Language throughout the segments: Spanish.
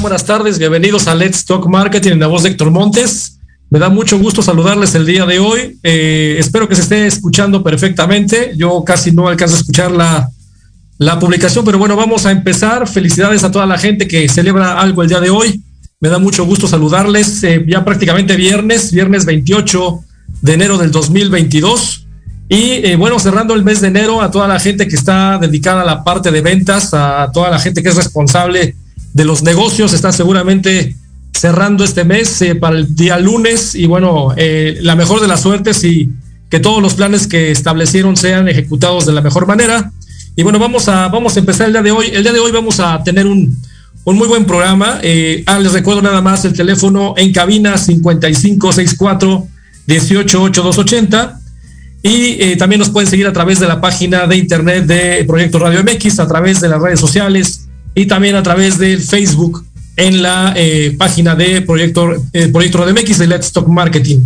Buenas tardes, bienvenidos a Let's Talk Marketing en la voz de Héctor Montes. Me da mucho gusto saludarles el día de hoy. Eh, espero que se esté escuchando perfectamente. Yo casi no alcanzo a escuchar la, la publicación, pero bueno, vamos a empezar. Felicidades a toda la gente que celebra algo el día de hoy. Me da mucho gusto saludarles. Eh, ya prácticamente viernes, viernes 28 de enero del 2022. Y eh, bueno, cerrando el mes de enero, a toda la gente que está dedicada a la parte de ventas, a toda la gente que es responsable de los negocios está seguramente cerrando este mes eh, para el día lunes y bueno, eh, la mejor de las suertes y que todos los planes que establecieron sean ejecutados de la mejor manera. Y bueno, vamos a, vamos a empezar el día de hoy. El día de hoy vamos a tener un, un muy buen programa. Eh, ah, les recuerdo nada más el teléfono en cabina 5564 188280 y también nos pueden seguir a través de la página de internet de Proyecto Radio MX, a través de las redes sociales, y también a través del Facebook en la eh, página de Proyecto, eh, Proyecto MX de Let's Talk Marketing.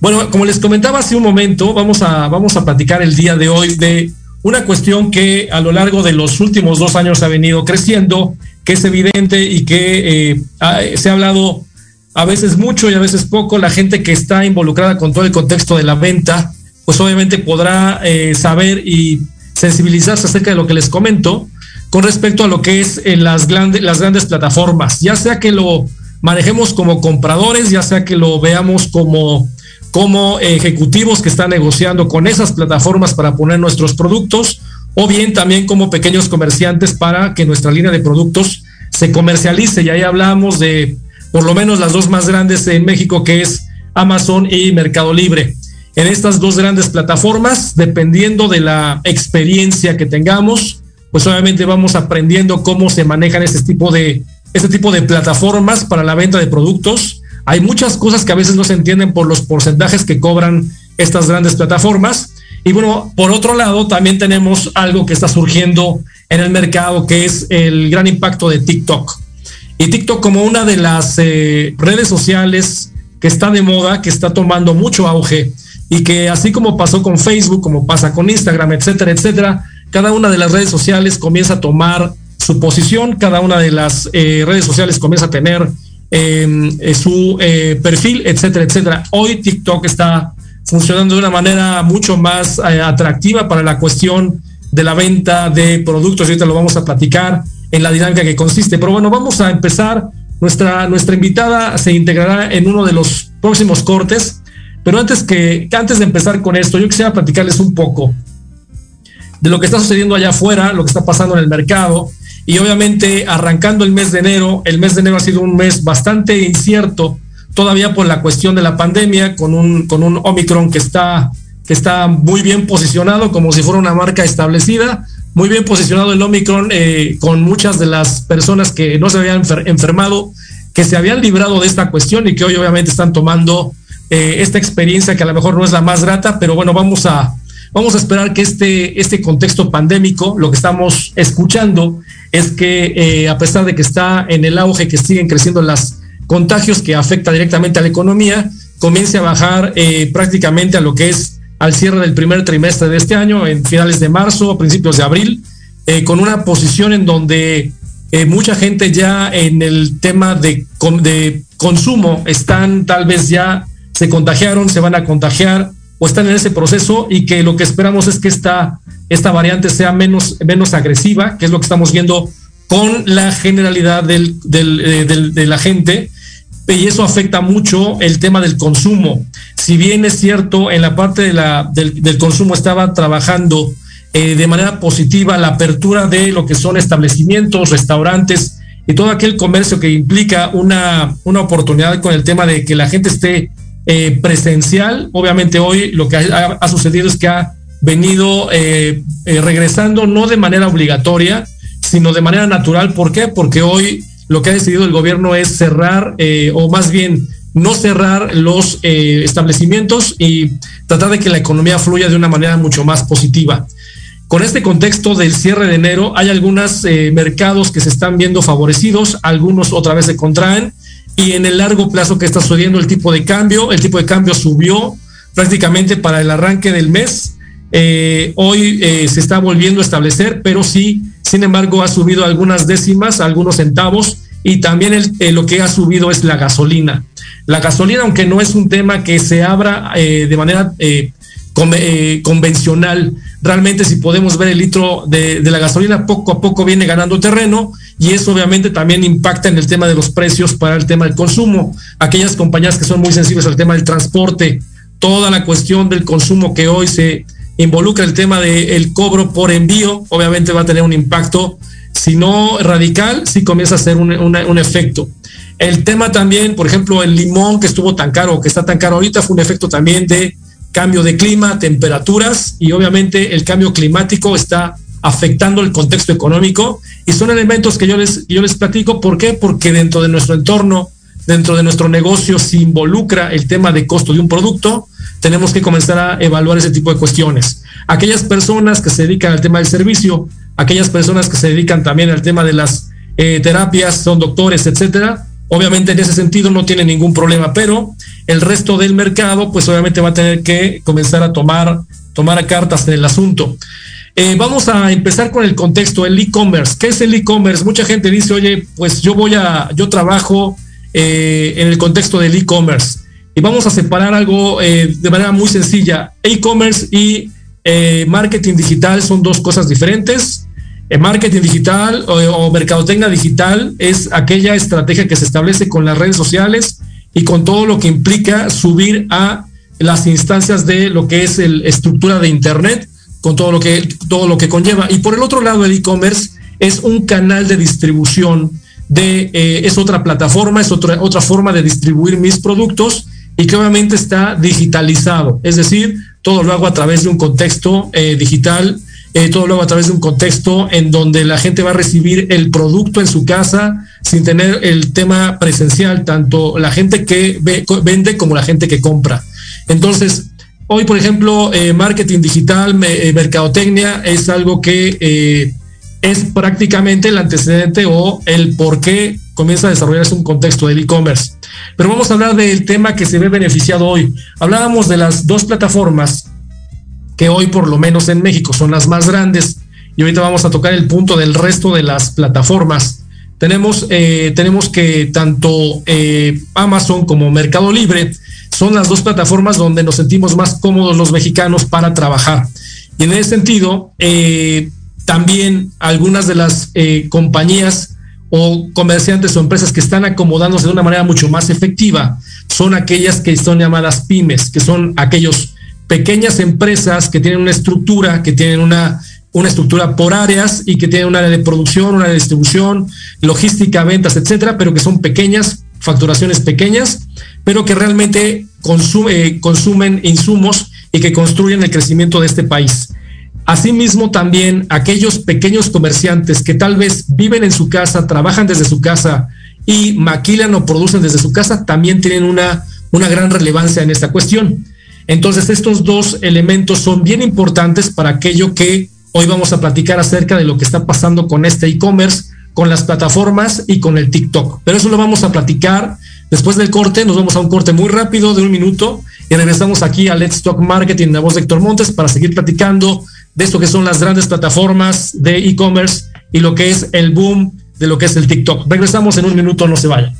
Bueno, como les comentaba hace un momento, vamos a, vamos a platicar el día de hoy de una cuestión que a lo largo de los últimos dos años ha venido creciendo, que es evidente y que eh, se ha hablado a veces mucho y a veces poco. La gente que está involucrada con todo el contexto de la venta, pues obviamente podrá eh, saber y sensibilizarse acerca de lo que les comento con respecto a lo que es en las, grandes, las grandes plataformas, ya sea que lo manejemos como compradores, ya sea que lo veamos como, como ejecutivos que están negociando con esas plataformas para poner nuestros productos, o bien también como pequeños comerciantes para que nuestra línea de productos se comercialice. Y ahí hablamos de por lo menos las dos más grandes en México, que es Amazon y Mercado Libre. En estas dos grandes plataformas, dependiendo de la experiencia que tengamos, pues obviamente vamos aprendiendo cómo se manejan este tipo de, este tipo de plataformas para la venta de productos. Hay muchas cosas que a veces no se entienden por los porcentajes que cobran estas grandes plataformas. Y bueno, por otro lado, también tenemos algo que está surgiendo en el mercado, que es el gran impacto de TikTok. Y TikTok como una de las eh, redes sociales que está de moda, que está tomando mucho auge y que así como pasó con Facebook, como pasa con Instagram, etcétera, etcétera, cada una de las redes sociales comienza a tomar su posición, cada una de las eh, redes sociales comienza a tener em, eh, su eh, perfil, etcétera, etcétera. Hoy TikTok está funcionando de una manera mucho más atractiva para la cuestión de la venta de productos. Ahorita lo vamos a platicar en la dinámica que consiste. Pero bueno, vamos a empezar. Nuestra, nuestra invitada se integrará en uno de los próximos cortes. Pero antes que antes de empezar con esto, yo quisiera platicarles un poco de lo que está sucediendo allá afuera, lo que está pasando en el mercado. Y obviamente arrancando el mes de enero, el mes de enero ha sido un mes bastante incierto, todavía por la cuestión de la pandemia, con un, con un Omicron que está, que está muy bien posicionado, como si fuera una marca establecida, muy bien posicionado el Omicron, eh, con muchas de las personas que no se habían enfermado, que se habían librado de esta cuestión y que hoy obviamente están tomando eh, esta experiencia que a lo mejor no es la más grata, pero bueno, vamos a, Vamos a esperar que este, este contexto pandémico, lo que estamos escuchando es que eh, a pesar de que está en el auge, que siguen creciendo los contagios que afecta directamente a la economía, comience a bajar eh, prácticamente a lo que es al cierre del primer trimestre de este año, en finales de marzo, principios de abril, eh, con una posición en donde mucha gente ya en el tema de, de consumo están tal vez ya se contagiaron, se van a contagiar, o están en ese proceso y que lo que esperamos es que esta, esta variante sea menos, menos agresiva, que es lo que estamos viendo con la generalidad del, del, eh, del, de la gente. y eso afecta mucho el tema del consumo. Si bien es cierto, en la parte de la, del, consumo estaba trabajando eh, de manera positiva la apertura de lo que son establecimientos, restaurantes y todo aquel comercio que implica una, una oportunidad con el tema de que la gente esté eh, presencial. Obviamente hoy lo que ha, sucedido es que ha venido eh, regresando no de manera obligatoria, sino de manera natural. ¿Por qué? Porque hoy lo que ha decidido el gobierno es cerrar, eh, o más bien no cerrar los eh, establecimientos y tratar de que la economía fluya de una manera mucho más positiva. Con este contexto del cierre de enero, hay algunos eh, mercados que se están viendo favorecidos, algunos otra vez se contraen, y en el largo plazo que está sucediendo el tipo de cambio, el tipo de cambio subió prácticamente para el arranque del mes. hoy se está volviendo a establecer, pero sí sin embargo, ha subido algunas décimas, algunos centavos, y también eh, lo que ha subido es la gasolina. La gasolina, aunque no es un tema que se abra eh, de manera eh, convencional, realmente si podemos ver el litro de, la gasolina, poco a poco viene ganando terreno y eso obviamente también impacta en el tema de los precios para el tema del consumo. Aquellas compañías que son muy sensibles al tema del transporte, toda la cuestión del consumo que hoy se, involucra el tema del cobro por envío, obviamente va a tener un impacto, si no radical, si comienza a ser un, efecto. El tema también, por ejemplo, el limón que estuvo tan caro, que está tan caro ahorita, fue un efecto también de cambio de clima, temperaturas y obviamente el cambio climático está afectando el contexto económico y son elementos que yo les, yo les platico. ¿Por qué? Porque dentro de nuestro entorno, dentro de nuestro negocio, se involucra el tema de costo de un producto, tenemos que comenzar a evaluar ese tipo de cuestiones. Aquellas personas que se dedican al tema del servicio, aquellas personas que se dedican también al tema de las eh, terapias, son doctores, etcétera, obviamente en ese sentido no tienen ningún problema, pero el resto del mercado, pues obviamente va a tener que comenzar a tomar, tomar cartas en el asunto. Eh, vamos a empezar con el contexto, el e-commerce. ¿Qué es el e-commerce? Mucha gente dice, oye, pues yo voy a, yo trabajo eh, en el contexto del e-commerce y vamos a separar algo eh, de manera muy sencilla. E-commerce y marketing digital son dos cosas diferentes. El marketing digital o, mercadotecnia digital es aquella estrategia que se establece con las redes sociales y con todo lo que implica subir a las instancias de lo que es la estructura de Internet, con todo lo que, todo lo que conlleva. Y por el otro lado, el e-commerce es un canal de distribución de, eh, es otra plataforma, es otra, otra forma de distribuir mis productos y que obviamente está digitalizado, es decir, todo lo hago a través de un contexto eh, digital, eh, todo lo hago a través de un contexto en donde la gente va a recibir el producto en su casa sin tener el tema presencial, tanto la gente que vende como la gente que compra. Entonces, hoy, por ejemplo, eh, marketing digital, mercadotecnia es algo que es prácticamente el antecedente o el por qué comienza a desarrollarse un contexto del e-commerce. Pero vamos a hablar del tema que se ve beneficiado hoy. Hablábamos de las dos plataformas que hoy por lo menos en México son las más grandes y ahorita vamos a tocar el punto del resto de las plataformas. Tenemos, eh, tenemos que tanto eh, Amazon como Mercado Libre son las dos plataformas donde nos sentimos más cómodos los mexicanos para trabajar. Y en ese sentido, eh, también algunas de las eh, compañías o comerciantes o empresas que están acomodándose de una manera mucho más efectiva son aquellas que son llamadas pymes, que son aquellos pequeñas empresas que tienen una estructura, que tienen una, una estructura por áreas y que tienen una área de producción, una de distribución, logística, ventas, etcétera, pero que son pequeñas, facturaciones pequeñas, pero que realmente consume, consumen insumos y que construyen el crecimiento de este país. Asimismo, también aquellos pequeños comerciantes que tal vez viven en su casa, trabajan desde su casa y maquilan o producen desde su casa, también tienen una, una gran relevancia en esta cuestión. Entonces, estos dos elementos son bien importantes para aquello que hoy vamos a platicar acerca de lo que está pasando con este e-commerce, con las plataformas y con el TikTok. Pero eso lo vamos a platicar después del corte. Nos vamos a un corte muy rápido de un minuto y regresamos aquí a Let's Talk Marketing, la voz de Héctor Montes, para seguir platicando de esto que son las grandes plataformas de e-commerce y lo que es el boom de lo que es el TikTok. Regresamos en un minuto, no se vayan.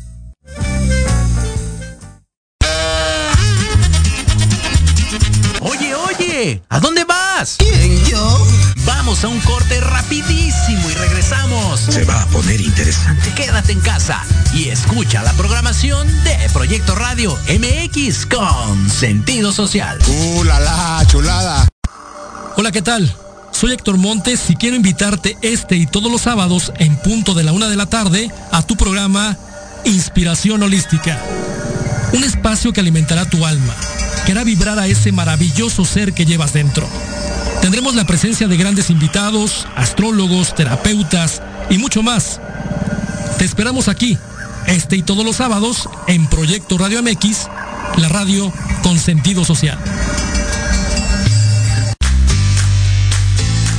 Oye, oye, ¿a dónde vas? ¿Quién, yo? Vamos a un corte rapidísimo y regresamos. Se va a poner interesante. Quédate en casa y escucha la programación de Proyecto Radio MX con sentido social. ¡Uh, la, la chulada! Hola, ¿qué tal? Soy Héctor Montes y quiero invitarte este y todos los sábados en punto de la una de la tarde a tu programa Inspiración Holística. Un espacio que alimentará tu alma, que hará vibrar a ese maravilloso ser que llevas dentro Tendremos la presencia de grandes invitados, astrólogos, terapeutas y mucho más. Te esperamos aquí, este y todos los sábados, en Proyecto Radio MX, la radio con sentido social.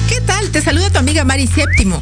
¿Qué tal? Te saluda tu amiga Mari Séptimo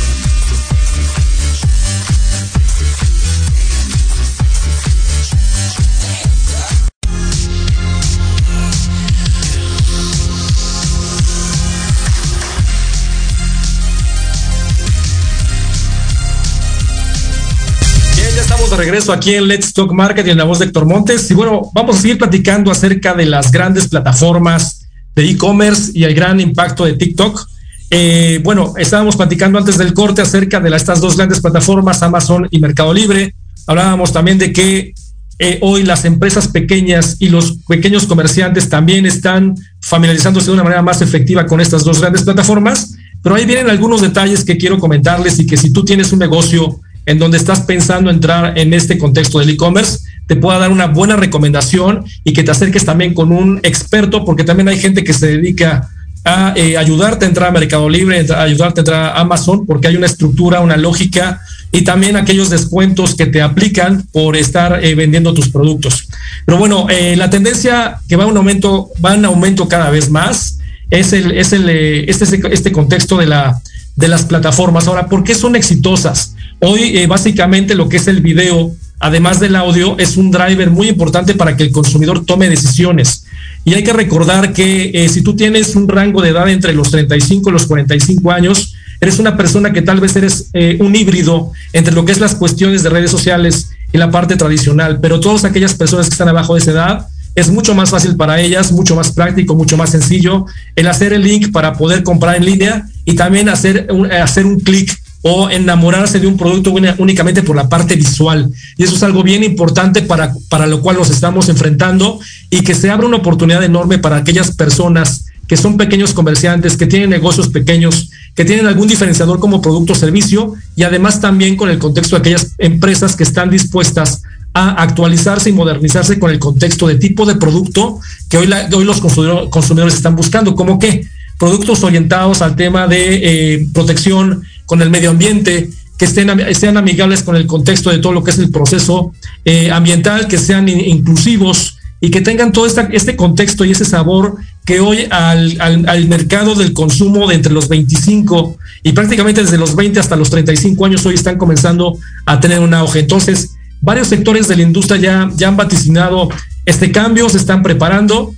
De regreso aquí en Let's Talk Marketing en la voz de Héctor Montes. Y bueno, vamos a seguir platicando acerca de las grandes plataformas de e-commerce y el gran impacto de TikTok. Eh, bueno, estábamos platicando antes del corte acerca de estas dos grandes plataformas, Amazon y Mercado Libre. Hablábamos también de que eh, hoy las empresas pequeñas y los pequeños comerciantes también están familiarizándose de una manera más efectiva con estas dos grandes plataformas. Pero ahí vienen algunos detalles que quiero comentarles y que si tú tienes un negocio en donde estás pensando entrar en este contexto del e-commerce, te pueda dar una buena recomendación y que te acerques también con un experto, porque también hay gente que se dedica a eh, ayudarte a entrar a Mercado Libre, a ayudarte a entrar a Amazon, porque hay una estructura, una lógica y también aquellos descuentos que te aplican por estar eh, vendiendo tus productos. Pero bueno, eh, la tendencia que va, un aumento, va en aumento cada vez más es, el, es el, este, este contexto de, la, de las plataformas. Ahora, ¿por qué son exitosas? Hoy eh, básicamente lo que es el video, además del audio, es un driver muy importante para que el consumidor tome decisiones. Y hay que recordar que eh, si tú tienes un rango de edad entre los 35 y los 45 años, eres una persona que tal vez eres eh, un híbrido entre lo que es las cuestiones de redes sociales y la parte tradicional, pero todas aquellas personas que están abajo de esa edad, es mucho más fácil para ellas, mucho más práctico, mucho más sencillo el hacer el link para poder comprar en línea y también hacer hacer un clic o enamorarse de un producto únicamente por la parte visual. Y eso es algo bien importante para, para lo cual nos estamos enfrentando y que se abre una oportunidad enorme para aquellas personas que son pequeños comerciantes, que tienen negocios pequeños, que tienen algún diferenciador como producto o servicio y además también con el contexto de aquellas empresas que están dispuestas a actualizarse y modernizarse con el contexto de tipo de producto que hoy, hoy los consumidores están buscando, como que productos orientados al tema de eh, protección con el medio ambiente, que estén, sean amigables con el contexto de todo lo que es el proceso eh, ambiental, que sean inclusivos y que tengan todo este contexto y ese sabor que hoy al, al, mercado del consumo de entre los 25 y prácticamente desde los 20 hasta los 35 años hoy están comenzando a tener un auge. Entonces, varios sectores de la industria ya, ya han vaticinado este cambio, se están preparando.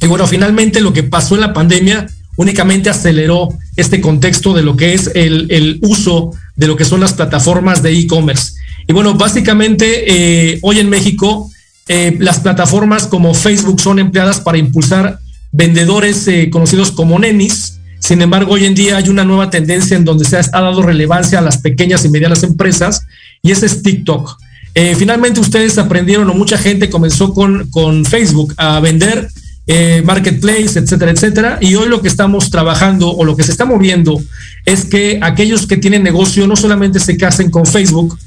Y bueno, finalmente lo que pasó en la pandemia únicamente aceleró este contexto de lo que es el, el uso de lo que son las plataformas de e-commerce. Y bueno, básicamente eh, hoy en México eh, las plataformas como Facebook son empleadas para impulsar vendedores eh, conocidos como nenis. Sin embargo, hoy en día hay una nueva tendencia en donde se ha, dado relevancia a las pequeñas y medianas empresas y ese es TikTok. Finalmente ustedes aprendieron o mucha gente comenzó con, con Facebook a vender eh, marketplace, etcétera, etcétera. Y hoy lo que estamos trabajando o lo que se está moviendo es que aquellos que tienen negocio no solamente se casen con Facebook,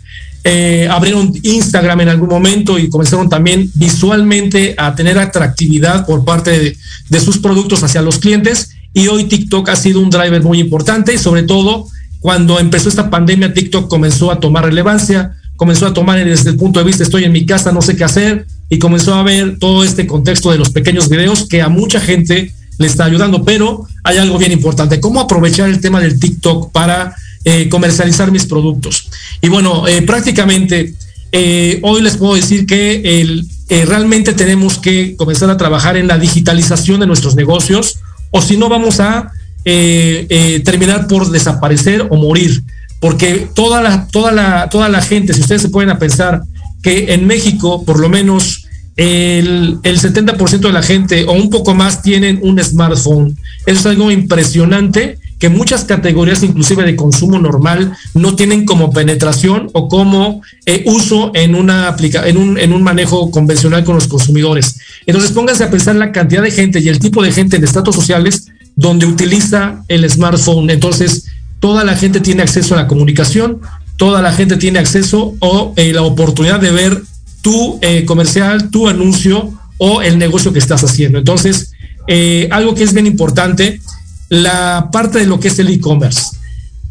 eh, abrieron Instagram en algún momento y comenzaron también visualmente a tener atractividad por parte de, de sus productos hacia los clientes. Y hoy TikTok ha sido un driver muy importante y sobre todo cuando empezó esta pandemia, TikTok comenzó a tomar relevancia comenzó a tomar desde el punto de vista estoy en mi casa, no sé qué hacer, y comenzó a ver todo este contexto de los pequeños videos que a mucha gente le está ayudando, pero hay algo bien importante, cómo aprovechar el tema del TikTok para eh, comercializar mis productos. Y bueno, eh, prácticamente eh, hoy les puedo decir que el, realmente tenemos que comenzar a trabajar en la digitalización de nuestros negocios, o si no vamos a terminar por desaparecer o morir porque toda la, toda la, toda la gente, si ustedes se pueden pensar que en México, por lo menos el, el 70% de la gente o un poco más tienen un smartphone. Eso es algo impresionante que muchas categorías, inclusive de consumo normal, no tienen como penetración o como eh, uso en, una aplica en, un, en un manejo convencional con los consumidores. Entonces pónganse a pensar la cantidad de gente y el tipo de gente en estratos sociales donde utiliza el smartphone. Entonces, toda la gente tiene acceso a la comunicación, toda la gente tiene acceso o eh, la oportunidad de ver tu eh, comercial, tu anuncio o el negocio que estás haciendo. Entonces, eh, algo que es bien importante, la parte de lo que es el e-commerce.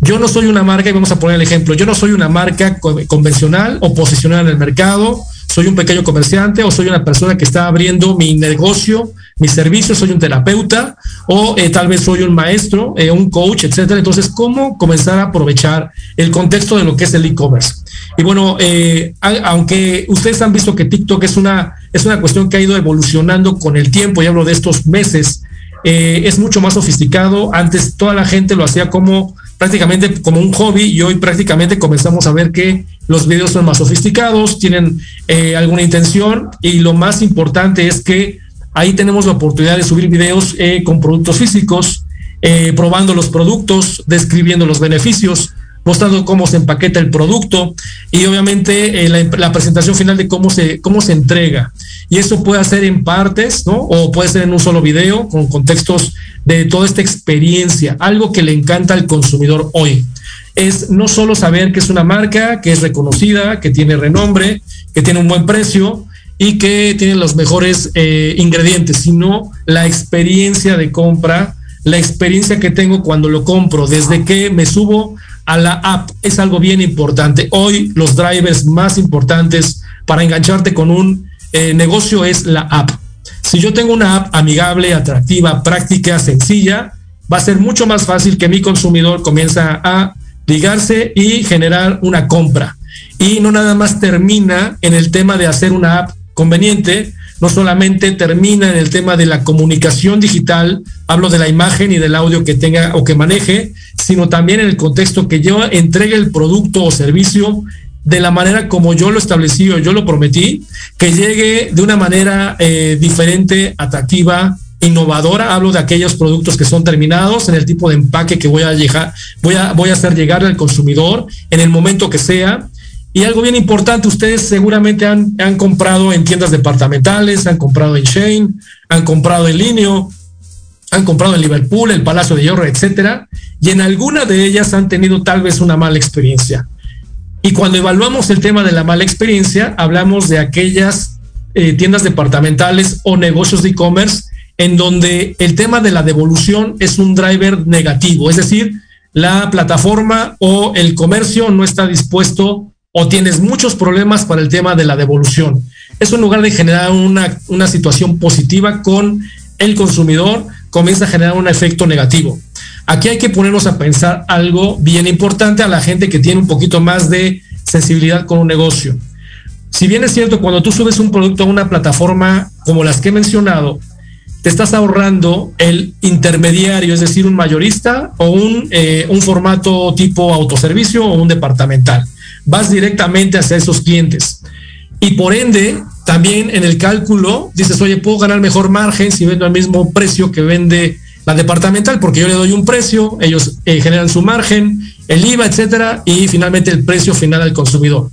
Yo no soy una marca, y vamos a poner el ejemplo, yo no soy una marca convencional o posicionada en el mercado, soy un pequeño comerciante o soy una persona que está abriendo mi negocio, mi servicio, soy un terapeuta o eh, tal vez soy un maestro, eh, un coach, etcétera. Entonces, ¿cómo comenzar a aprovechar el contexto de lo que es el e-commerce? Y bueno, eh, aunque ustedes han visto que TikTok es una, es una cuestión que ha ido evolucionando con el tiempo, y hablo de estos meses, es mucho más sofisticado. Antes toda la gente lo hacía como prácticamente como un hobby y hoy prácticamente comenzamos a ver que los videos son más sofisticados, tienen eh, alguna intención y lo más importante es que ahí tenemos la oportunidad de subir videos eh, con productos físicos, eh, probando los productos, describiendo los beneficios, mostrando cómo se empaqueta el producto y obviamente la, presentación final de cómo se, cómo se entrega. Y eso puede ser en partes, ¿no? O puede ser en un solo video con contextos de toda esta experiencia, algo que le encanta al consumidor hoy. Es no solo saber que es una marca, que es reconocida, que tiene renombre, que tiene un buen precio y que tiene los mejores eh, ingredientes, sino la experiencia de compra, la experiencia que tengo cuando lo compro, desde que me subo a la app, es algo bien importante. Hoy los drivers más importantes para engancharte con un eh, negocio es la app. Si yo tengo una app amigable, atractiva, práctica, sencilla, va a ser mucho más fácil que mi consumidor comience a ligarse y generar una compra. Y no nada más termina en el tema de hacer una app conveniente, no solamente termina en el tema de la comunicación digital, hablo de la imagen y del audio que tenga o que maneje, sino también en el contexto que yo entregue el producto o servicio de la manera como yo lo establecí o yo lo prometí, que llegue de una manera eh, diferente, atractiva, innovadora. Hablo de aquellos productos que son terminados en el tipo de empaque que voy a llegar, voy a, voy a hacer llegar al consumidor en el momento que sea. Y algo bien importante, ustedes seguramente han, han comprado en tiendas departamentales, han comprado en Shane, han comprado en Linio, han comprado en Liverpool, el Palacio de Hierro, etcétera, y en alguna de ellas han tenido tal vez una mala experiencia. Y cuando evaluamos el tema de la mala experiencia, hablamos de aquellas eh, tiendas departamentales o negocios de e-commerce en donde el tema de la devolución es un driver negativo, es decir, la plataforma o el comercio no está dispuesto o tienes muchos problemas para el tema de la devolución. Eso en lugar de generar una, una situación positiva con el consumidor, comienza a generar un efecto negativo. Aquí hay que ponernos a pensar algo bien importante a la gente que tiene un poquito más de sensibilidad con un negocio. Si bien es cierto, cuando tú subes un producto a una plataforma como las que he mencionado, te estás ahorrando el intermediario, es decir, un mayorista o un, eh, un formato tipo autoservicio o un departamental. Vas directamente hacia esos clientes. Y por ende, también en el cálculo dices, oye, puedo ganar mejor margen si vendo al mismo precio que vende la departamental, porque yo le doy un precio, ellos eh, generan su margen, el IVA, etcétera, y finalmente el precio final al consumidor.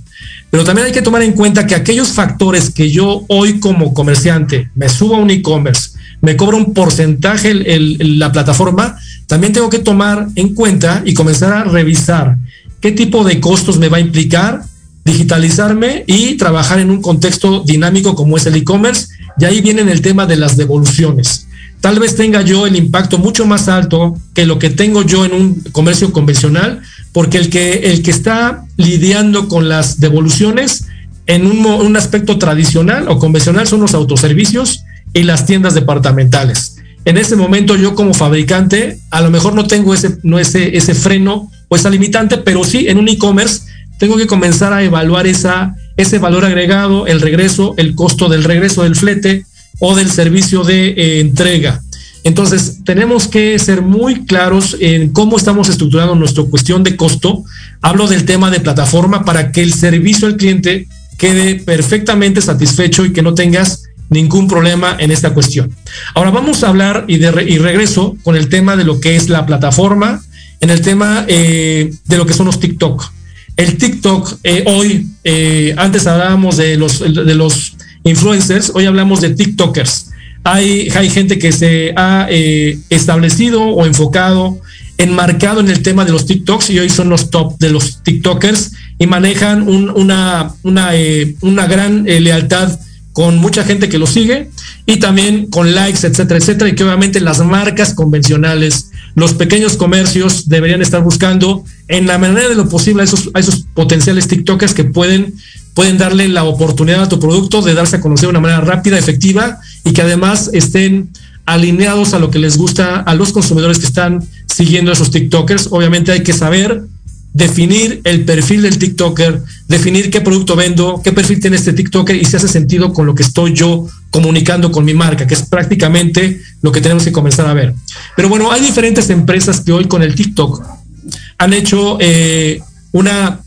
Pero también hay que tomar en cuenta que aquellos factores que yo hoy como comerciante me subo a un e-commerce, me cobra un porcentaje la plataforma, también tengo que tomar en cuenta y comenzar a revisar qué tipo de costos me va a implicar digitalizarme y trabajar en un contexto dinámico como es el e-commerce. Y ahí viene el tema de las devoluciones. Tal vez tenga yo el impacto mucho más alto que lo que tengo yo en un comercio convencional, porque el que, el que está lidiando con las devoluciones en un, un aspecto tradicional o convencional son los autoservicios y las tiendas departamentales. En ese momento yo como fabricante a lo mejor no tengo ese, no ese, ese freno o esa limitante, pero sí en un e-commerce tengo que comenzar a evaluar esa, ese valor agregado, el regreso, el costo del regreso del flete o del servicio de eh, entrega. Entonces, tenemos que ser muy claros en cómo estamos estructurando nuestra cuestión de costo. Hablo del tema de plataforma para que el servicio al cliente quede perfectamente satisfecho y que no tengas ningún problema en esta cuestión. Ahora vamos a hablar y, de y regreso con el tema de lo que es la plataforma, en el tema eh, de lo que son los TikTok. El TikTok, eh, hoy, eh, antes hablábamos de los, de los influencers, hoy hablamos de TikTokers. Hay, hay gente que se ha establecido o enfocado, enmarcado en el tema de los TikToks y hoy son los top de los TikTokers y manejan una, una, una gran lealtad con mucha gente que lo sigue y también con likes, etcétera, etcétera, y que obviamente las marcas convencionales, los pequeños comercios deberían estar buscando en la manera de lo posible a esos, esos potenciales TikTokers que pueden, pueden darle la oportunidad a tu producto de darse a conocer de una manera rápida, efectiva y que además estén alineados a lo que les gusta a los consumidores que están siguiendo esos TikTokers. Obviamente hay que saber definir el perfil del TikToker, definir qué producto vendo, qué perfil tiene este TikToker y si hace sentido con lo que estoy yo comunicando con mi marca, que es prácticamente lo que tenemos que comenzar a ver. Pero bueno, hay diferentes empresas que hoy con el TikTok han hecho eh, una,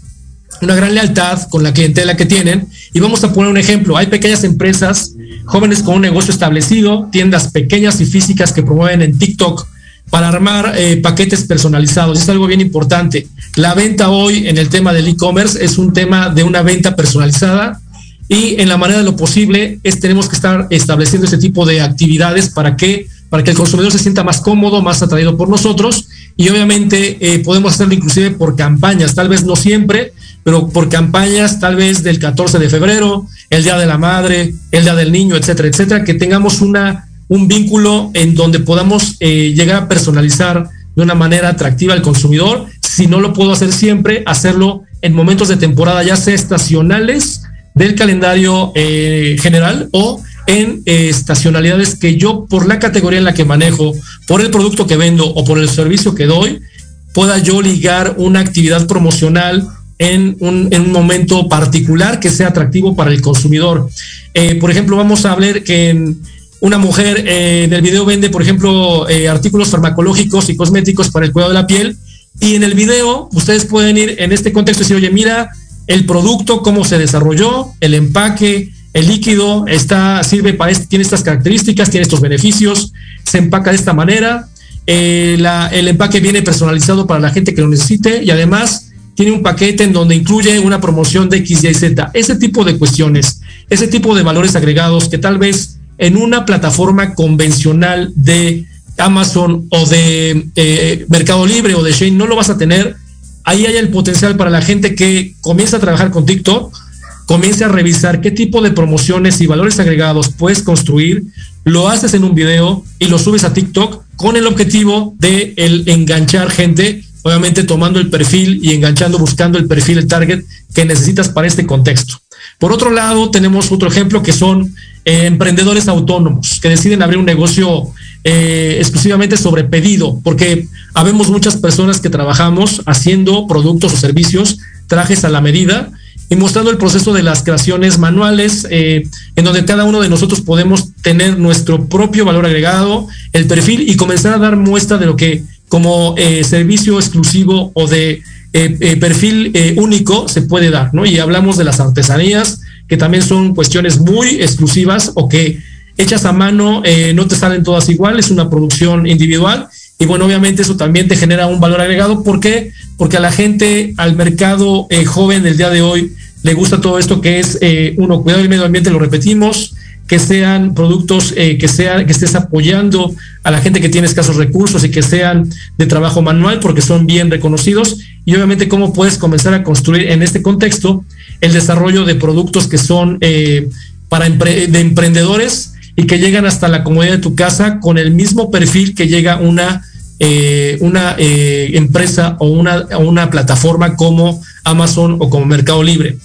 una gran lealtad con la clientela que tienen. Y vamos a poner un ejemplo. Hay pequeñas empresas, jóvenes con un negocio establecido, tiendas pequeñas y físicas que promueven en TikTok para armar eh, paquetes personalizados. Es algo bien importante. La venta hoy en el tema del e-commerce es un tema de una venta personalizada y en la manera de lo posible es tenemos que estar estableciendo ese tipo de actividades para que para que el consumidor se sienta más cómodo, más atraído por nosotros y obviamente eh, podemos hacerlo inclusive por campañas, tal vez no siempre, pero por campañas tal vez del 14 de febrero, el Día de la Madre, el Día del Niño, etcétera, etcétera, que tengamos una un vínculo en donde podamos eh, llegar a personalizar de una manera atractiva al consumidor. Si no lo puedo hacer siempre, hacerlo en momentos de temporada, ya sea estacionales del calendario eh, general o en eh, estacionalidades que yo, por la categoría en la que manejo, por el producto que vendo o por el servicio que doy, pueda yo ligar una actividad promocional en un, en un momento particular que sea atractivo para el consumidor. por ejemplo, vamos a hablar que en, una mujer eh, en el video vende, por ejemplo, eh, artículos farmacológicos y cosméticos para el cuidado de la piel. Y en el video ustedes pueden ir en este contexto y decir, oye, mira el producto, cómo se desarrolló, el empaque, el líquido, está, sirve para, este, tiene estas características, tiene estos beneficios, se empaca de esta manera. Eh, el empaque viene personalizado para la gente que lo necesite y además tiene un paquete en donde incluye una promoción de X, Y, Z. Ese tipo de cuestiones, ese tipo de valores agregados que tal vez en una plataforma convencional de Amazon o de eh, Mercado Libre o de Shane, no lo vas a tener. Ahí hay el potencial para la gente que comienza a trabajar con TikTok, comience a revisar qué tipo de promociones y valores agregados puedes construir, lo haces en un video y lo subes a TikTok con el objetivo de el enganchar gente obviamente tomando el perfil y enganchando, buscando el perfil, el target que necesitas para este contexto. Por otro lado, tenemos otro ejemplo que son eh, emprendedores autónomos que deciden abrir un negocio eh, exclusivamente sobre pedido, porque habemos muchas personas que trabajamos haciendo productos o servicios, trajes a la medida y mostrando el proceso de las creaciones manuales, eh, en donde cada uno de nosotros podemos tener nuestro propio valor agregado, el perfil y comenzar a dar muestra de lo que como servicio exclusivo o de perfil único se puede dar, ¿no? Y hablamos de las artesanías, que también son cuestiones muy exclusivas o que hechas a mano eh, no te salen todas igual, es una producción individual y bueno, obviamente eso también te genera un valor agregado. ¿Por qué? Porque a la gente, al mercado eh, joven del día de hoy, le gusta todo esto que es, eh, uno, cuidado del medio ambiente, lo repetimos, que sean productos que sean, que estés apoyando a la gente que tiene escasos recursos y que sean de trabajo manual porque son bien reconocidos y obviamente cómo puedes comenzar a construir en este contexto el desarrollo de productos que son eh, para de emprendedores y que llegan hasta la comodidad de tu casa con el mismo perfil que llega una, eh, una eh, empresa o una, una plataforma como Amazon o como Mercado Libre.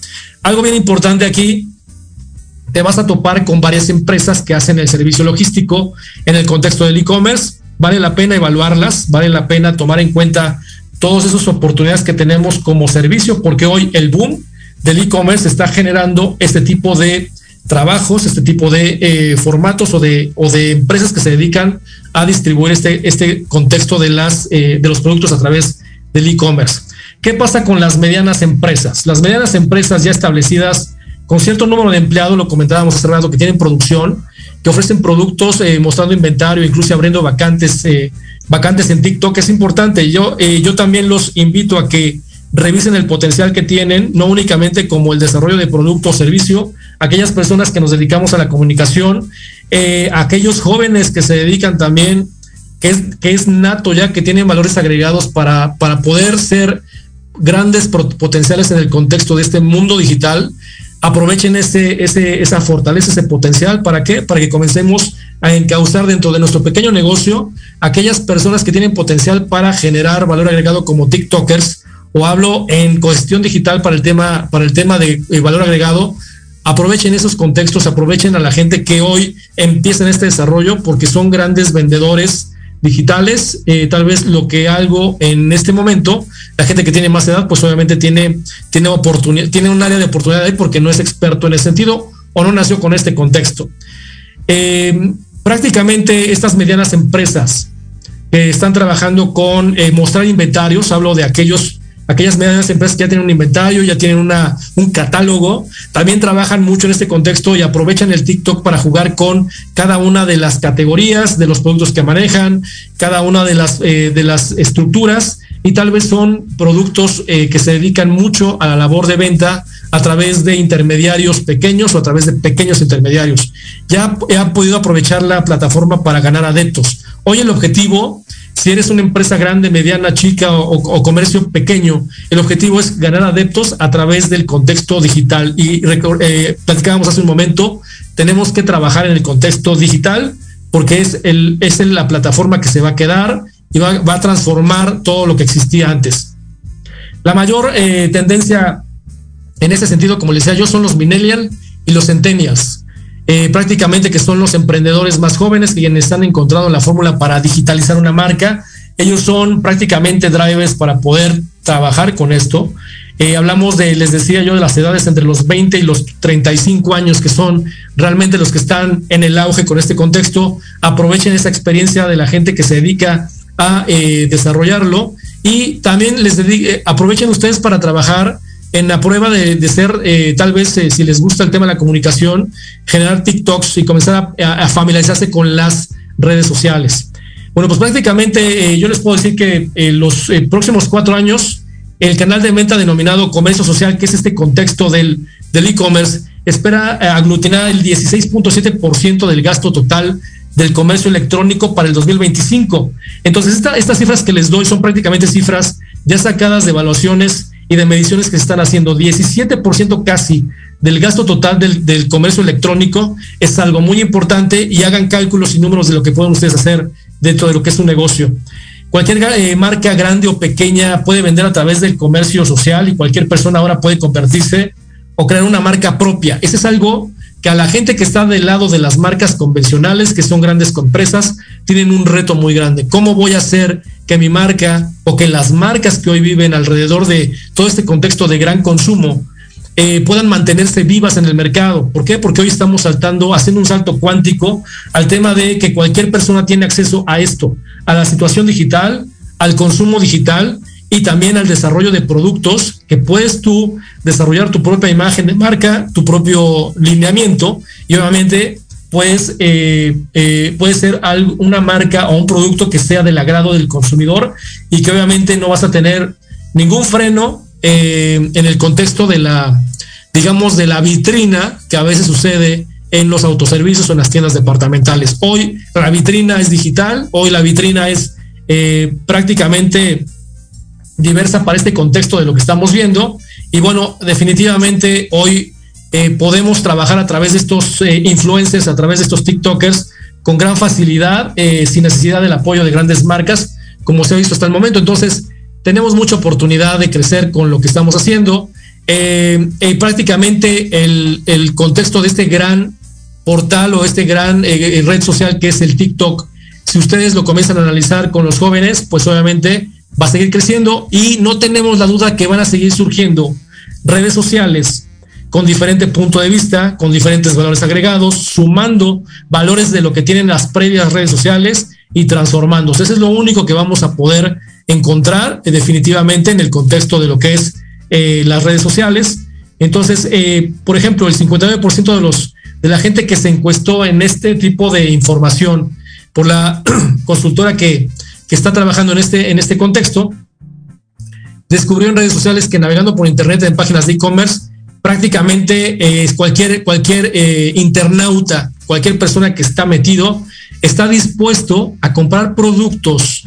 Algo bien importante aquí, te vas a topar con varias empresas que hacen el servicio logístico en el contexto del e-commerce. Vale la pena evaluarlas, vale la pena tomar en cuenta todas esas oportunidades que tenemos como servicio, porque hoy el boom del e-commerce está generando este tipo de trabajos, este tipo de eh, formatos o de, o de empresas que se dedican a distribuir este, este contexto de, las, eh, de los productos a través del e-commerce. ¿Qué pasa con las medianas empresas? Las medianas empresas ya establecidas con cierto número de empleados, lo comentábamos hace rato, que tienen producción, que ofrecen productos eh, mostrando inventario, incluso abriendo vacantes, vacantes en TikTok, es importante. Yo, yo también los invito a que revisen el potencial que tienen, no únicamente como el desarrollo de producto o servicio, aquellas personas que nos dedicamos a la comunicación, eh, aquellos jóvenes que se dedican también, que es, que es nato ya, que tienen valores agregados para, para poder ser grandes potenciales en el contexto de este mundo digital, aprovechen ese, ese, esa fortaleza, ese potencial, ¿para qué? Para que comencemos a encauzar dentro de nuestro pequeño negocio aquellas personas que tienen potencial para generar valor agregado como TikTokers, o hablo en cuestión digital para el tema, para el tema de, eh, valor agregado, aprovechen esos contextos, aprovechen a la gente que hoy empieza en este desarrollo porque son grandes vendedores digitales, eh, tal vez lo que algo en este momento, la gente que tiene más edad, pues obviamente tiene, tiene oportunidad, tiene un área de oportunidad ahí porque no es experto en ese sentido o no nació con este contexto. Eh, prácticamente estas medianas empresas que están trabajando con mostrar inventarios, hablo de aquellos aquellas medianas empresas que ya tienen un inventario, ya tienen una, un catálogo, también trabajan mucho en este contexto y aprovechan el TikTok para jugar con cada una de las categorías de los productos que manejan, cada una de las, eh, de las estructuras y tal vez son productos eh, que se dedican mucho a la labor de venta a través de intermediarios pequeños o a través de pequeños intermediarios. Ya han podido aprovechar la plataforma para ganar adeptos. Hoy el objetivo si eres una empresa grande, mediana, chica o, comercio pequeño, el objetivo es ganar adeptos a través del contexto digital. Y eh, platicábamos hace un momento, tenemos que trabajar en el contexto digital porque es, el, es la plataforma que se va a quedar y va, a transformar todo lo que existía antes. La mayor eh, tendencia en ese sentido, como les decía yo, son los millennials y los centennials. Eh, prácticamente que son los emprendedores más jóvenes quienes han encontrado la fórmula para digitalizar una marca. Ellos son prácticamente drivers para poder trabajar con esto. Eh, hablamos de, les decía yo, de las edades entre los 20 y los 35 años, que son realmente los que están en el auge con este contexto. Aprovechen esa experiencia de la gente que se dedica a eh, desarrollarlo y también les aprovechen ustedes para trabajar en la prueba de, ser, eh, tal vez, eh, si les gusta el tema de la comunicación, generar TikToks y comenzar a, familiarizarse con las redes sociales. Bueno, pues prácticamente eh, yo les puedo decir que los próximos cuatro años, el canal de venta denominado comercio social, que es este contexto del e-commerce, espera aglutinar el 16.7% del gasto total del comercio electrónico para el 2025. Entonces, estas cifras que les doy son prácticamente cifras ya sacadas de evaluaciones y de mediciones que se están haciendo. 17% casi del gasto total del, comercio electrónico es algo muy importante y hagan cálculos y números de lo que pueden ustedes hacer dentro de lo que es un negocio. Cualquier eh, marca grande o pequeña puede vender a través del comercio social y cualquier persona ahora puede convertirse o crear una marca propia. Ese es algo que a la gente que está del lado de las marcas convencionales, que son grandes empresas, tienen un reto muy grande. ¿Cómo voy a hacer que mi marca o que las marcas que hoy viven alrededor de todo este contexto de gran consumo eh, puedan mantenerse vivas en el mercado. ¿Por qué? Porque hoy estamos saltando, haciendo un salto cuántico al tema de que cualquier persona tiene acceso a esto, a la situación digital, al consumo digital y también al desarrollo de productos que puedes tú desarrollar tu propia imagen de marca, tu propio lineamiento y obviamente pues eh, eh, puede ser una marca o un producto que sea del agrado del consumidor y que obviamente no vas a tener ningún freno eh, en el contexto de la, digamos, de la vitrina que a veces sucede en los autoservicios o en las tiendas departamentales. Hoy la vitrina es digital, hoy la vitrina es prácticamente diversa para este contexto de lo que estamos viendo. Y bueno, definitivamente hoy eh, podemos trabajar a través de estos influencers, a través de estos TikTokers, con gran facilidad, sin necesidad del apoyo de grandes marcas, como se ha visto hasta el momento. Entonces, tenemos mucha oportunidad de crecer con lo que estamos haciendo. Eh, eh, prácticamente el, contexto de este gran portal o este gran eh, red social que es el TikTok, si ustedes lo comienzan a analizar con los jóvenes, pues obviamente va a seguir creciendo y no tenemos la duda que van a seguir surgiendo redes sociales con diferente punto de vista, con diferentes valores agregados, sumando valores de lo que tienen las previas redes sociales y transformándose. Eso es lo único que vamos a poder encontrar eh, definitivamente en el contexto de lo que es eh, las redes sociales. Entonces, eh, por ejemplo, el 59% de los de la gente que se encuestó en este tipo de información por la consultora que, que, está trabajando en este, en este contexto, descubrió en redes sociales que navegando por internet en páginas de e-commerce, prácticamente cualquier, cualquier internauta, cualquier persona que está metido, está dispuesto a comprar productos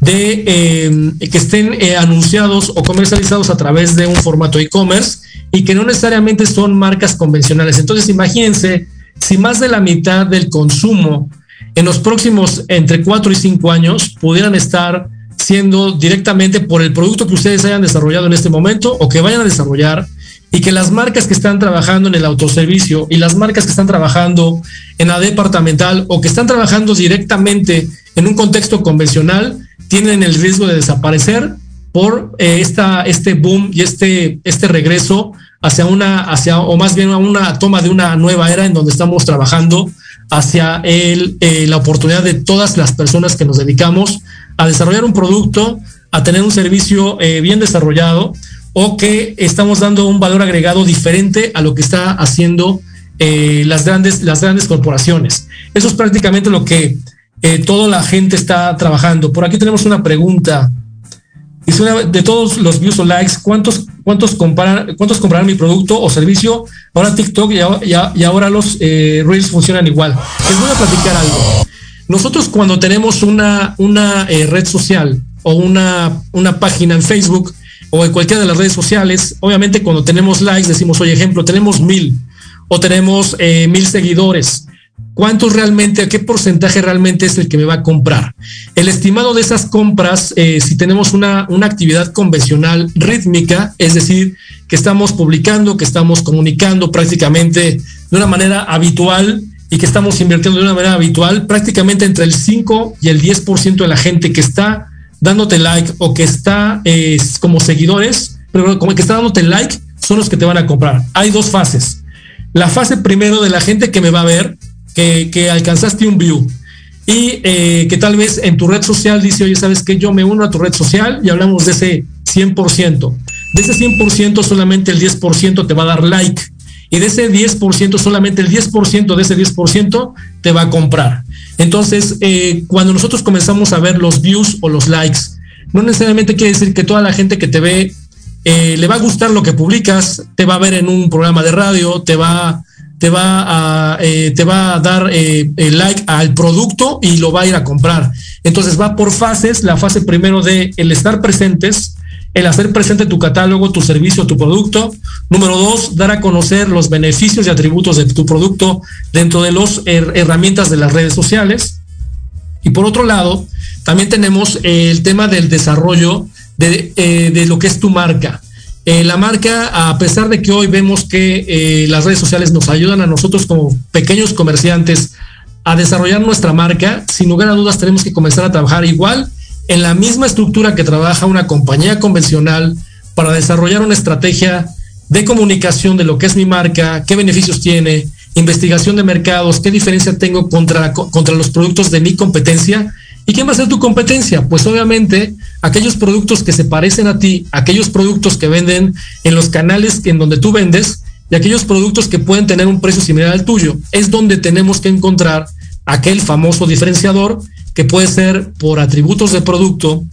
de eh, que estén eh, anunciados o comercializados a través de un formato e-commerce y que no necesariamente son marcas convencionales. Entonces, imagínense si más de la mitad del consumo en los próximos entre 4 y 5 años pudieran estar siendo directamente por el producto que ustedes hayan desarrollado en este momento o que vayan a desarrollar y que las marcas que están trabajando en el autoservicio y las marcas que están trabajando en la departamental o que están trabajando directamente en un contexto convencional tienen el riesgo de desaparecer por eh, esta, este boom y este, este regreso hacia una, hacia, o más bien a una toma de una nueva era en donde estamos trabajando hacia el, eh, la oportunidad de todas las personas que nos dedicamos a desarrollar un producto, a tener un servicio eh, bien desarrollado o que estamos dando un valor agregado diferente a lo que está haciendo las, grandes, las grandes corporaciones. Eso es prácticamente lo que eh, toda la gente está trabajando. Por aquí tenemos una pregunta. Dice de todos los views o likes, ¿cuántos, cuántos, comparan, cuántos comprarán mi producto o servicio? Ahora TikTok y, y ahora los eh, Reels funcionan igual. Les voy a platicar algo. Nosotros cuando tenemos una, una eh, red social o una, una página en Facebook o en cualquiera de las redes sociales, obviamente cuando tenemos likes decimos, oye, ejemplo, tenemos mil o tenemos mil seguidores cuántos realmente, qué porcentaje realmente es el que me va a comprar. El estimado de esas compras, eh, si tenemos una, una actividad convencional rítmica, es decir, que estamos publicando, que estamos comunicando prácticamente de una manera habitual y que estamos invirtiendo de una manera habitual, prácticamente entre el 5 y el 10% de la gente que está dándote like o que está como seguidores, pero como que está dándote like, son los que te van a comprar. Hay dos fases. La fase primero de la gente que me va a ver, que, alcanzaste un view y eh, que tal vez en tu red social dice, oye, ¿sabes qué? Yo me uno a tu red social y hablamos de ese 100%. De ese 100% solamente el 10% te va a dar like. Y de ese 10%, solamente el 10% de ese 10% te va a comprar. Entonces, eh, cuando nosotros comenzamos a ver los views o los likes, no necesariamente quiere decir que toda la gente que te ve eh, le va a gustar lo que publicas, te va a ver en un programa de radio, te va te va a, eh, te va a dar eh, el like al producto y lo va a ir a comprar. Entonces va por fases, la fase primero de el estar presentes, el hacer presente tu catálogo, tu servicio, tu producto. Número dos, dar a conocer los beneficios y atributos de tu producto dentro de las herramientas de las redes sociales. Y por otro lado, también tenemos el tema del desarrollo de, eh, lo que es tu marca. Eh, la marca, a pesar de que hoy vemos que eh, las redes sociales nos ayudan a nosotros como pequeños comerciantes a desarrollar nuestra marca, sin lugar a dudas tenemos que comenzar a trabajar igual en la misma estructura que trabaja una compañía convencional para desarrollar una estrategia de comunicación de lo que es mi marca, qué beneficios tiene, investigación de mercados, qué diferencia tengo contra, contra los productos de mi competencia. ¿Y quién va a ser tu competencia? Pues obviamente aquellos productos que se parecen a ti, aquellos productos que venden en los canales en donde tú vendes y aquellos productos que pueden tener un precio similar al tuyo. Es donde tenemos que encontrar aquel famoso diferenciador que puede ser por atributos de producto,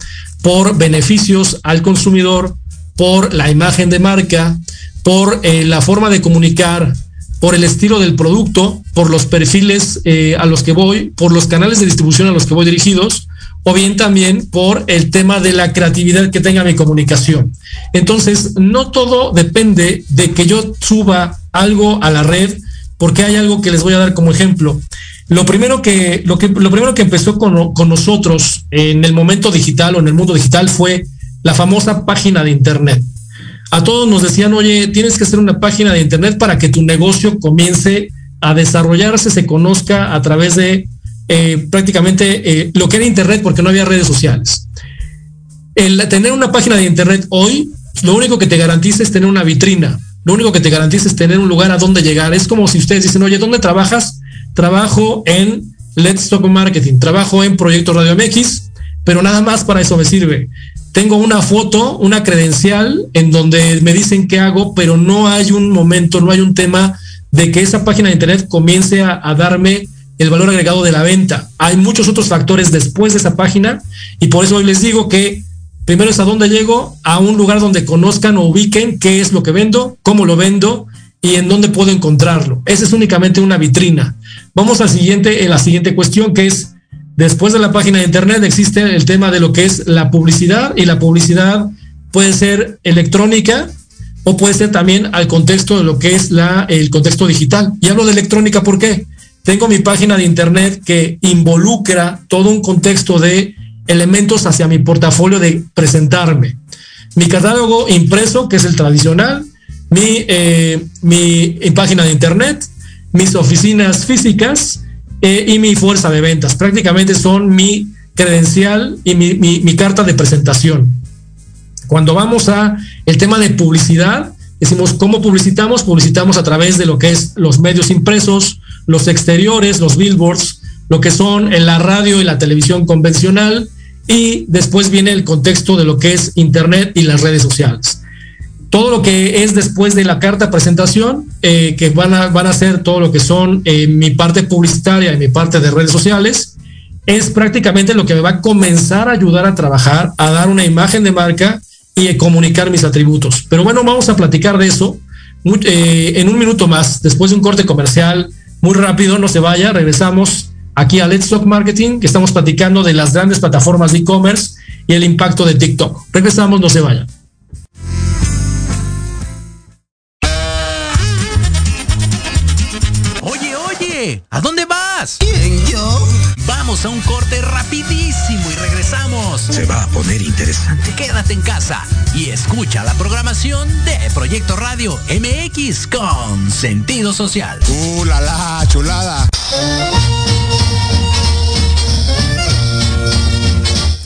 por beneficios al consumidor, por la imagen de marca, por eh, la forma de comunicar, por el estilo del producto, por los perfiles eh, a los que voy, por los canales de distribución a los que voy dirigidos, o bien también por el tema de la creatividad que tenga mi comunicación. Entonces, no todo depende de que yo suba algo a la red, porque hay algo que les voy a dar como ejemplo. Lo primero que, lo que, lo primero que empezó con, con nosotros en el momento digital o en el mundo digital fue la famosa página de Internet a todos nos decían, oye, tienes que hacer una página de Internet para que tu negocio comience a desarrollarse, se conozca a través de eh, prácticamente eh, lo que era Internet, porque no había redes sociales. Tener una página de Internet hoy, lo único que te garantiza es tener una vitrina, lo único que te garantiza es tener un lugar a donde llegar. Es como si ustedes dicen, oye, ¿dónde trabajas? Trabajo en Let's Talk Marketing, trabajo en Proyecto Radio MX, pero nada más para eso me sirve tengo una foto, una credencial en donde me dicen qué hago, pero no hay un momento, no hay un tema de que esa página de internet comience a, darme el valor agregado de la venta. Hay muchos otros factores después de esa página y por eso hoy les digo que primero es a dónde llego, a un lugar donde conozcan o ubiquen qué es lo que vendo, cómo lo vendo y en dónde puedo encontrarlo. Esa es únicamente una vitrina. Vamos al siguiente, en la siguiente cuestión que es Después de la página de internet existe el tema de lo que es la publicidad y la publicidad puede ser electrónica o puede ser también al contexto de lo que es la, el contexto digital. Y hablo de electrónica porque tengo mi página de internet que involucra todo un contexto de elementos hacia mi portafolio de presentarme. Mi catálogo impreso, que es el tradicional, mi, eh, mi página de internet, mis oficinas físicas, eh, y mi fuerza de ventas. Prácticamente son mi credencial y mi, mi, carta de presentación. Cuando vamos a el tema de publicidad, decimos cómo publicitamos, publicitamos a través de lo que es los medios impresos, los exteriores, los billboards, lo que son en la radio y la televisión convencional, y después viene el contexto de lo que es Internet y las redes sociales todo lo que es después de la carta presentación, eh, que van a, van a ser todo lo que son eh, mi parte publicitaria y mi parte de redes sociales, es prácticamente lo que me va a comenzar a ayudar a trabajar, a dar una imagen de marca y a comunicar mis atributos. Pero bueno, vamos a platicar de eso eh, en un minuto más, después de un corte comercial muy rápido, no se vaya, regresamos aquí a Let's Talk Marketing, que estamos platicando de las grandes plataformas de e-commerce y el impacto de TikTok. Regresamos, no se ¿A dónde vas? ¿Quién, yo? Vamos a un corte rapidísimo y regresamos. Se va a poner interesante. Quédate en casa y escucha la programación de Proyecto Radio MX con sentido social. ¡Uh, la, la chulada!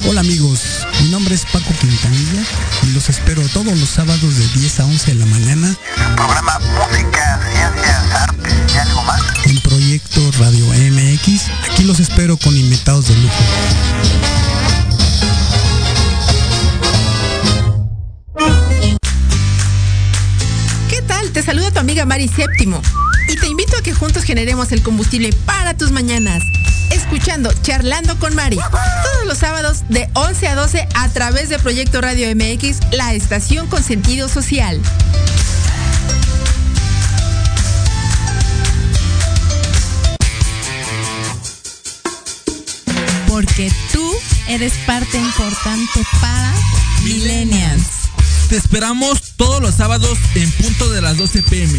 Hola amigos, mi nombre es Paco Quintanilla y los espero todos los sábados de 10 a 11 de la mañana. En el programa Música, Ciencias, Artes y algo más. En Proyecto Radio MX, aquí los espero con invitados de lujo. ¿Qué tal? Te saluda tu amiga Mari Séptimo y te invito a que juntos generemos el combustible para tus mañanas escuchando Charlando con Mari. Todos los sábados de 11 a 12 a través de Proyecto Radio MX, la estación con sentido social. Porque tú eres parte importante para Millennials. Te esperamos todos los sábados en punto de las 12 pm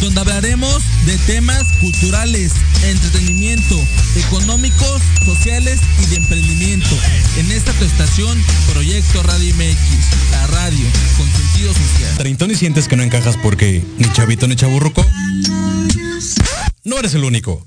donde hablaremos de temas culturales, entretenimiento, económicos, sociales y de emprendimiento. En esta tu estación, Proyecto Radio MX, la radio con sentido social. ¿Treintón y sientes que no encajas porque ni chavito ni chaburruco? No eres el único.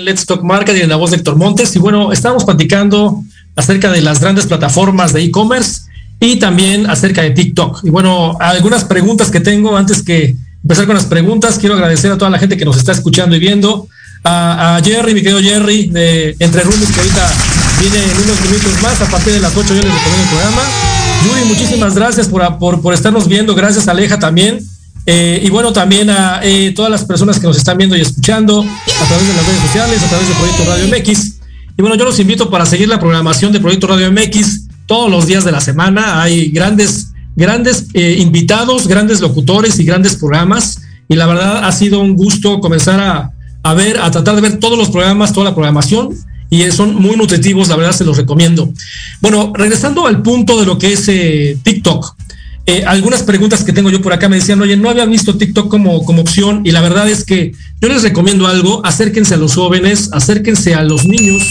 Let's Talk Marketing en la voz de Héctor Montes. Y bueno, estábamos platicando acerca de las grandes plataformas de e-commerce y también acerca de TikTok. Y bueno, algunas preguntas que tengo antes que empezar con las preguntas, quiero agradecer a toda la gente que nos está escuchando y viendo. A, Jerry, mi querido Jerry, de Entre Roomies, que ahorita viene en unos minutos más. A partir de las 8 yo les recomiendo el programa. Yuri, muchísimas gracias por, por, por estarnos viendo. Gracias, Aleja, también. Eh, y bueno, también a eh, todas las personas que nos están viendo y escuchando a través de las redes sociales, a través de Proyecto Radio MX. Y bueno, yo los invito para seguir la programación de Proyecto Radio MX todos los días de la semana. Hay grandes, grandes eh, invitados, grandes locutores y grandes programas. Y la verdad ha sido un gusto comenzar a, a ver, a tratar de ver todos los programas, toda la programación. Y son muy nutritivos, la verdad se los recomiendo. Bueno, regresando al punto de lo que es TikTok. Eh, algunas preguntas que tengo yo por acá me decían, oye, no había visto TikTok como, como opción y la verdad es que yo les recomiendo algo, acérquense a los jóvenes, acérquense a los niños,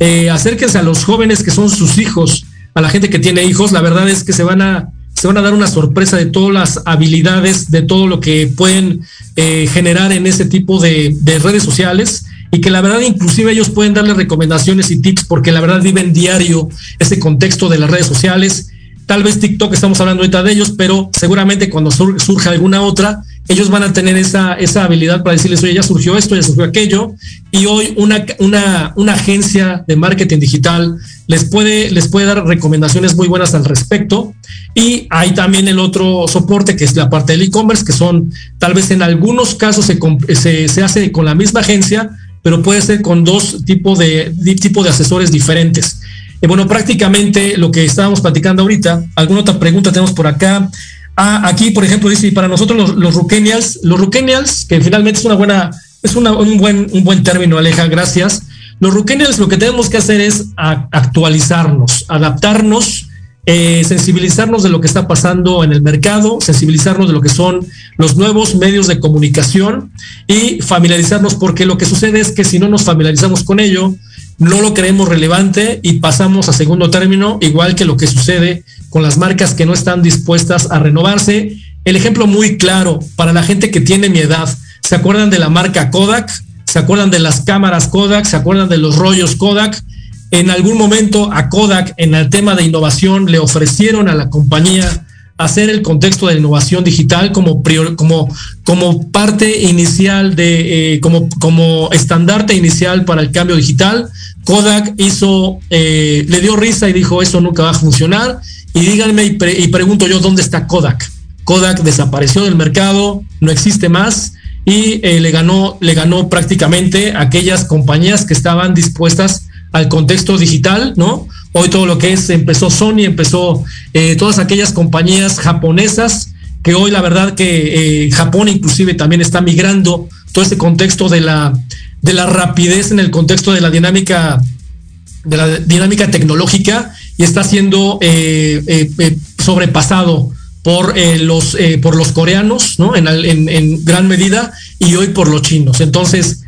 eh, acérquense a los jóvenes que son sus hijos, a la gente que tiene hijos, la verdad es que se van a, se van a dar una sorpresa de todas las habilidades, de todo lo que pueden eh, generar en ese tipo de, de redes sociales y que la verdad inclusive ellos pueden darle recomendaciones y tips porque la verdad viven diario ese contexto de las redes sociales Tal vez TikTok estamos hablando ahorita de ellos, pero seguramente cuando surja alguna otra, ellos van a tener esa, esa habilidad para decirles, oye, ya surgió esto, ya surgió aquello, y hoy una, una, una agencia de marketing digital les puede, les puede dar recomendaciones muy buenas al respecto. Y hay también el otro soporte, que es la parte del e-commerce, que son, tal vez en algunos casos se, se, hace con la misma agencia, pero puede ser con dos tipos de, tipo de asesores diferentes. Eh, bueno, prácticamente lo que estábamos platicando ahorita, alguna otra pregunta tenemos por acá. Ah, aquí, por ejemplo, dice, para nosotros los, los Rukenials, los Rukenials, que finalmente es una buena, es un, buen, un buen término, Aleja, gracias. Los Rukenials lo que tenemos que hacer es actualizarnos, adaptarnos, eh, sensibilizarnos de lo que está pasando en el mercado, sensibilizarnos de lo que son los nuevos medios de comunicación y familiarizarnos, porque lo que sucede es que si no nos familiarizamos con ello, no lo creemos relevante y pasamos a segundo término, igual que lo que sucede con las marcas que no están dispuestas a renovarse. El ejemplo muy claro para la gente que tiene mi edad, ¿se acuerdan de la marca Kodak? ¿Se acuerdan de las cámaras Kodak? ¿Se acuerdan de los rollos Kodak? En algún momento a Kodak en el tema de innovación le ofrecieron a la compañía hacer el contexto de innovación digital como, como, como parte inicial de, eh, como, como estandarte inicial para el cambio digital. Kodak hizo, eh, le dio risa y dijo, eso nunca va a funcionar. Y díganme, y, pregunto yo, ¿dónde está Kodak? Kodak desapareció del mercado, no existe más y eh, le ganó, le ganó prácticamente aquellas compañías que estaban dispuestas al contexto digital, ¿no? Hoy todo lo que es, empezó Sony, empezó eh, todas aquellas compañías japonesas, que hoy la verdad que eh, Japón inclusive también está migrando todo ese contexto de la, de la rapidez en el contexto de la dinámica, de la dinámica tecnológica y está siendo eh, sobrepasado por los por los coreanos, ¿no? En, en, en gran medida y hoy por los chinos. Entonces,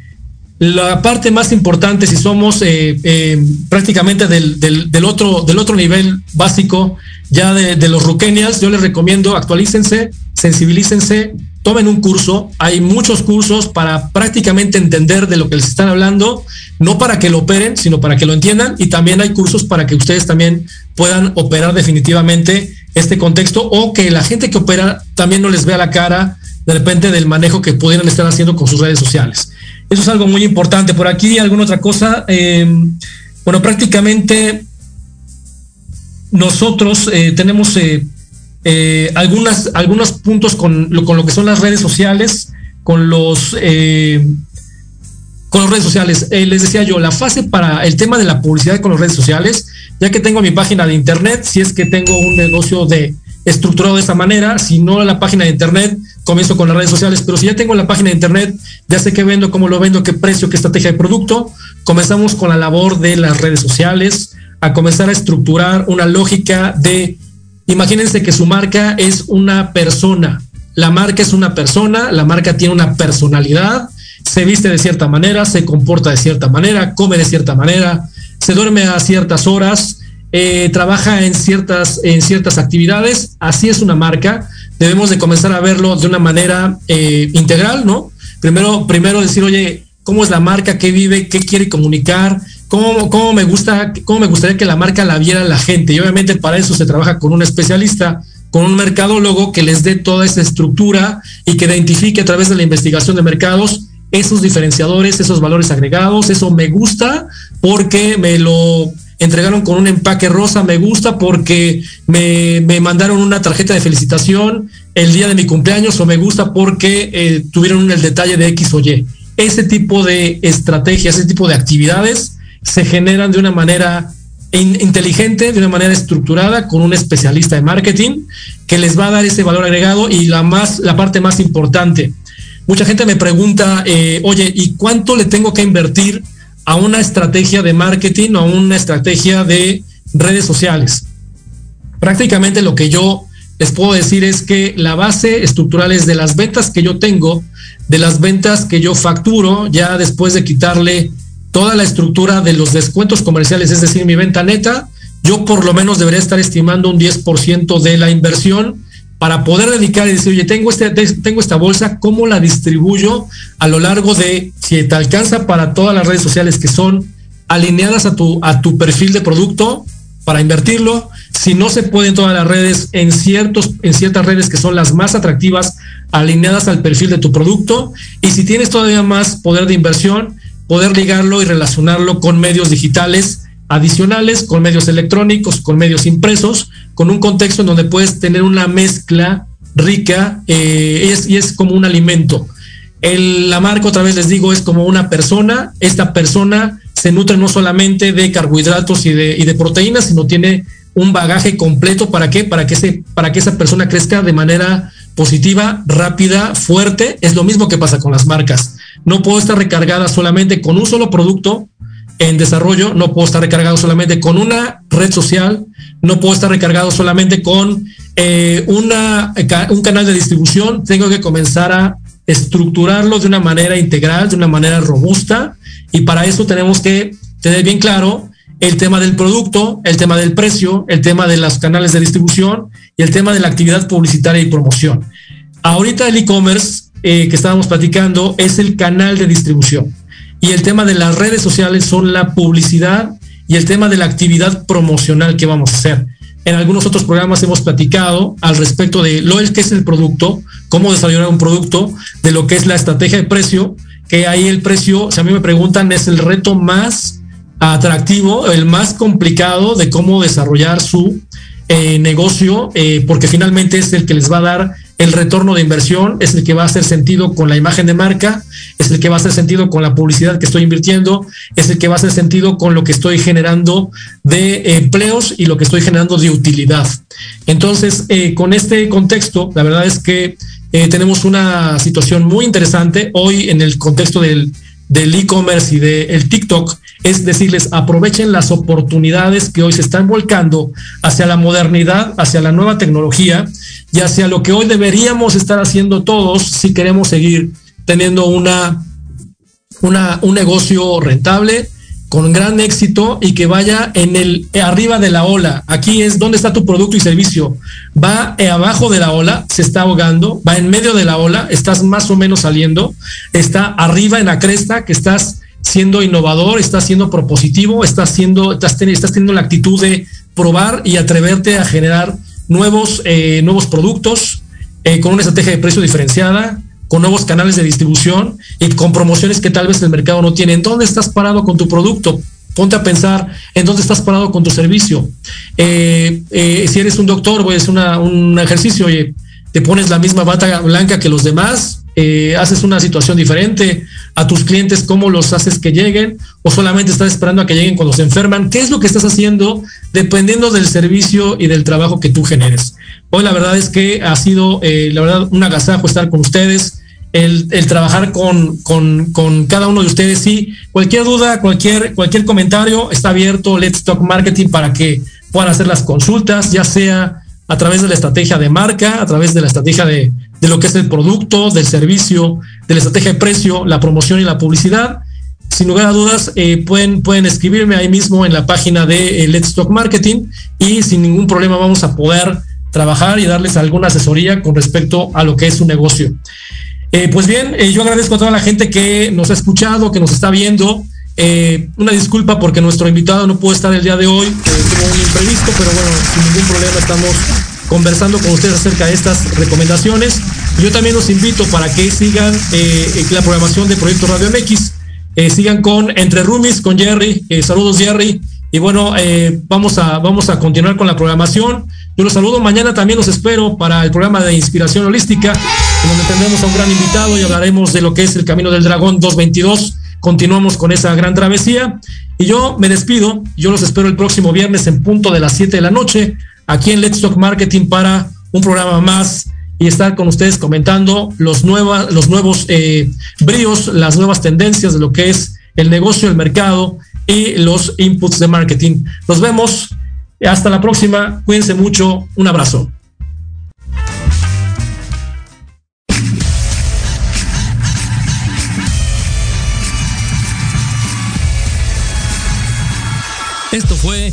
la parte más importante, si somos eh, eh, prácticamente del, otro, del otro nivel básico ya de, los Rukenials, yo les recomiendo actualícense, sensibilícense, tomen un curso. Hay muchos cursos para prácticamente entender de lo que les están hablando, no para que lo operen, sino para que lo entiendan. Y también hay cursos para que ustedes también puedan operar definitivamente este contexto o que la gente que opera también no les vea la cara de repente del manejo que pudieran estar haciendo con sus redes sociales. Eso es algo muy importante. Por aquí, alguna otra cosa. Em, bueno, prácticamente nosotros eh, tenemos, eh, eh, algunas, algunos puntos con lo, con lo que son las redes sociales, con los, eh, con las redes sociales. Eh, les decía yo, la fase para el tema de la publicidad con las redes sociales, ya que tengo mi página de internet, si es que tengo un negocio de estructurado de esta manera, si no la página de internet, comienzo con las redes sociales, pero si ya tengo la página de internet, ya sé qué vendo, cómo lo vendo, qué precio, qué estrategia de producto, comenzamos con la labor de las redes sociales, a comenzar a estructurar una lógica de, imagínense que su marca es una persona, la marca es una persona, la marca tiene una personalidad, se viste de cierta manera, se comporta de cierta manera, come de cierta manera, se duerme a ciertas horas, eh, trabaja en ciertas, en ciertas actividades, así es una marca, debemos de comenzar a verlo de una manera eh, integral, ¿no? Primero, primero decir, oye, ¿cómo es la marca? ¿Qué vive? ¿Qué quiere comunicar? ¿Cómo, cómo me gusta, cómo me gustaría que la marca la viera la gente? Y obviamente para eso se trabaja con un especialista, con un mercadólogo que les dé toda esa estructura y que identifique a través de la investigación de mercados esos diferenciadores, esos valores agregados, eso me gusta porque me lo entregaron con un empaque rosa, me gusta porque me, mandaron una tarjeta de felicitación el día de mi cumpleaños o me gusta porque eh, tuvieron el detalle de X o Y. Ese tipo de estrategias, ese tipo de actividades se generan de una manera inteligente, de una manera estructurada, con un especialista de marketing que les va a dar ese valor agregado y la más, la parte más importante. Mucha gente me pregunta, eh, oye, ¿y cuánto le tengo que invertir a una estrategia de marketing o a una estrategia de redes sociales. Prácticamente lo que yo les puedo decir es que la base estructural es de las ventas que yo tengo, de las ventas que yo facturo, ya después de quitarle toda la estructura de los descuentos comerciales, es decir, mi venta neta, yo por lo menos debería estar estimando un 10% de la inversión para poder dedicar y decir, oye, tengo, este, tengo esta bolsa, ¿cómo la distribuyo a lo largo de, si te alcanza para todas las redes sociales que son alineadas a tu, a tu perfil de producto para invertirlo? Si no se puede en todas las redes, en, ciertos, en ciertas redes que son las más atractivas, alineadas al perfil de tu producto. Y si tienes todavía más poder de inversión, poder ligarlo y relacionarlo con medios digitales adicionales, con medios electrónicos, con medios impresos, con un contexto en donde puedes tener una mezcla rica eh, es, y es como un alimento. El, la marca, otra vez les digo, es como una persona. Esta persona se nutre no solamente de carbohidratos y de, y de proteínas, sino tiene un bagaje completo para qué? Para que, para que esa persona crezca de manera positiva, rápida, fuerte. Es lo mismo que pasa con las marcas. No puedo estar recargada solamente con un solo producto, en desarrollo, no puedo estar recargado solamente con una red social, no puedo estar recargado solamente con eh, una, un canal de distribución, tengo que comenzar a estructurarlo de una manera integral, de una manera robusta, y para eso tenemos que tener bien claro el tema del producto, el tema del precio, el tema de los canales de distribución y el tema de la actividad publicitaria y promoción. Ahorita el e-commerce eh, que estábamos platicando es el canal de distribución y el tema de las redes sociales son la publicidad y el tema de la actividad promocional que vamos a hacer. En algunos otros programas hemos platicado al respecto de lo que es el producto, cómo desarrollar un producto, de lo que es la estrategia de precio, que ahí el precio, si a mí me preguntan, es el reto más atractivo, el más complicado de cómo desarrollar su eh, negocio, eh, porque finalmente es el que les va a dar el retorno de inversión, es el que va a hacer sentido con la imagen de marca, es el que va a hacer sentido con la publicidad que estoy invirtiendo, es el que va a hacer sentido con lo que estoy generando de empleos y lo que estoy generando de utilidad. Entonces, eh, con este contexto, la verdad es que tenemos una situación muy interesante hoy en el contexto del del e-commerce y del TikTok es decirles, aprovechen las oportunidades que hoy se están volcando hacia la modernidad, hacia la nueva tecnología y hacia lo que hoy deberíamos estar haciendo todos si queremos seguir teniendo una, una un negocio rentable, con gran éxito y que vaya en el arriba de la ola. Aquí es donde está tu producto y servicio. Va abajo de la ola, se está ahogando, va en medio de la ola, estás más o menos saliendo, está arriba en la cresta, que estás siendo innovador, estás siendo propositivo, estás siendo, estás, estás teniendo la actitud de probar y atreverte a generar nuevos, eh, nuevos productos eh, con una estrategia de precio diferenciada, con nuevos canales de distribución y con promociones que tal vez el mercado no tiene. ¿En dónde estás parado con tu producto? Ponte a pensar en dónde estás parado con tu servicio. Eh, eh, si eres un doctor, pues una, un ejercicio, oye, te pones la misma bata blanca que los demás, eh, haces una situación diferente a tus clientes, cómo los haces que lleguen o solamente estás esperando a que lleguen cuando se enferman. ¿Qué es lo que estás haciendo dependiendo del servicio y del trabajo que tú generes? Hoy la verdad es que ha sido, eh, la verdad, un agasajo estar con ustedes. El, trabajar con, con, cada uno de ustedes. y cualquier duda, cualquier, cualquier comentario está abierto Let's Talk Marketing para que puedan hacer las consultas, ya sea a través de la estrategia de marca, a través de la estrategia de, lo que es el producto, del servicio, de la estrategia de precio, la promoción y la publicidad. Sin lugar a dudas, eh, pueden, pueden escribirme ahí mismo en la página de eh, Let's Talk Marketing y sin ningún problema vamos a poder trabajar y darles alguna asesoría con respecto a lo que es su negocio. Eh, pues bien, yo agradezco a toda la gente que nos ha escuchado, que nos está viendo. Eh, una disculpa porque nuestro invitado no pudo estar el día de hoy, tuvo un imprevisto, pero bueno, sin ningún problema estamos conversando con ustedes acerca de estas recomendaciones. Yo también los invito para que sigan eh, la programación de Proyecto Radio MX, eh, sigan con Entre Rumis, con Jerry. saludos Jerry. Y bueno, vamos, a, vamos a continuar con la programación. Yo los saludo. Mañana también los espero para el programa de Inspiración Holística, donde tendremos a un gran invitado y hablaremos de lo que es el Camino del Dragón 222 continuamos con esa gran travesía. Y yo me despido, yo los espero el próximo viernes en punto de las 7 de la noche, aquí en Let's Talk Marketing para un programa más y estar con ustedes comentando los, los nuevos eh, bríos, las nuevas tendencias de lo que es el negocio, el mercado y los inputs de marketing. Nos vemos. Hasta la próxima. Cuídense mucho. Un abrazo. Esto fue